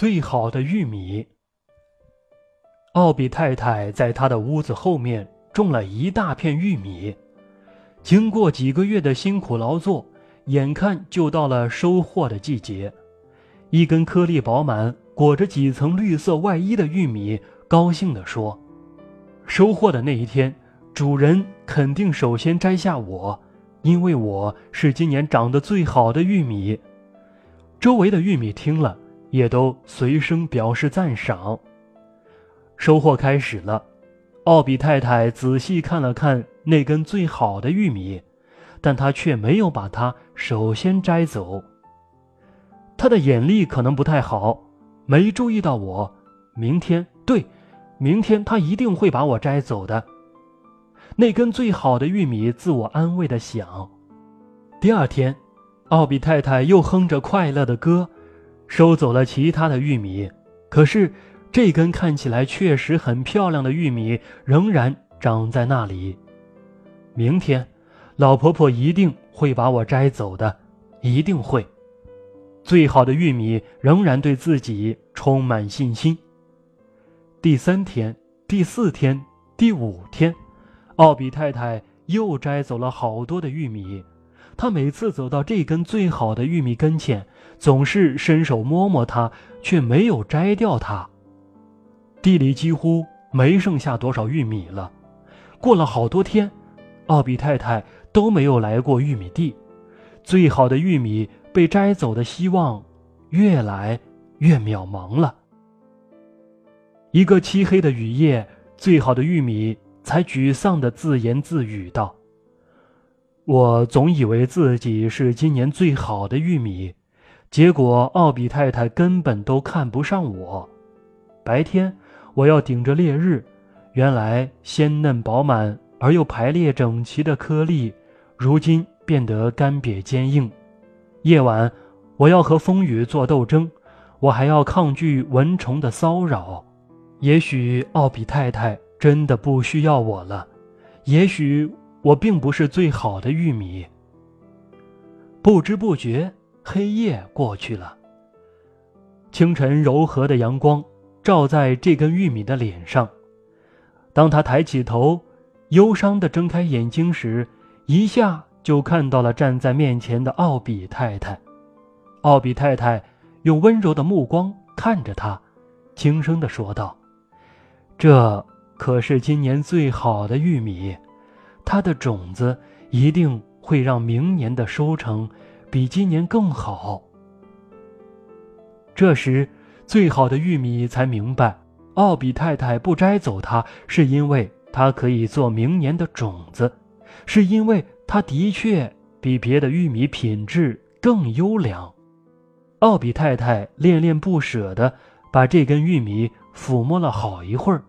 最好的玉米。奥比太太在他的屋子后面种了一大片玉米，经过几个月的辛苦劳作，眼看就到了收获的季节。一根颗粒饱满、裹着几层绿色外衣的玉米，高兴地说：“收获的那一天，主人肯定首先摘下我，因为我是今年长得最好的玉米。”周围的玉米听了，也都随声表示赞赏。收获开始了，奥比太太仔细看了看那根最好的玉米，但她却没有把它首先摘走。他的眼力可能不太好，没注意到我。明天，对，明天他一定会把我摘走的。那根最好的玉米自我安慰的想。第二天，奥比太太又哼着快乐的歌，收走了其他的玉米。可是，这根看起来确实很漂亮的玉米仍然长在那里。明天，老婆婆一定会把我摘走的，一定会。最好的玉米仍然对自己充满信心。第三天、第四天、第五天，奥比太太又摘走了好多的玉米。她每次走到这根最好的玉米跟前，总是伸手摸摸它，却没有摘掉它。地里几乎没剩下多少玉米了。过了好多天，奥比太太都没有来过玉米地。最好的玉米。被摘走的希望越来越渺茫了。一个漆黑的雨夜，最好的玉米才沮丧地自言自语道：“我总以为自己是今年最好的玉米，结果奥比太太根本都看不上我。白天我要顶着烈日，原来鲜嫩饱满而又排列整齐的颗粒，如今变得干瘪坚硬。”夜晚，我要和风雨做斗争，我还要抗拒蚊虫的骚扰。也许奥比太太真的不需要我了，也许我并不是最好的玉米。不知不觉，黑夜过去了。清晨柔和的阳光照在这根玉米的脸上，当他抬起头，忧伤地睁开眼睛时，一下。就看到了站在面前的奥比太太，奥比太太用温柔的目光看着他，轻声地说道：“这可是今年最好的玉米，它的种子一定会让明年的收成比今年更好。”这时，最好的玉米才明白，奥比太太不摘走它，是因为它可以做明年的种子，是因为。它的确比别的玉米品质更优良。奥比太太恋恋不舍地把这根玉米抚摸了好一会儿，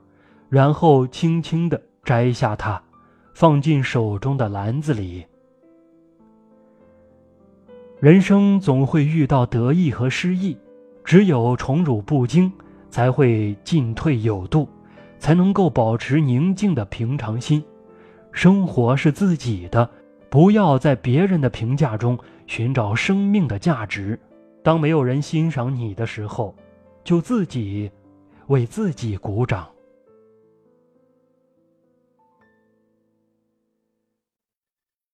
然后轻轻地摘下它，放进手中的篮子里。人生总会遇到得意和失意，只有宠辱不惊，才会进退有度，才能够保持宁静的平常心。生活是自己的。不要在别人的评价中寻找生命的价值。当没有人欣赏你的时候，就自己为自己鼓掌。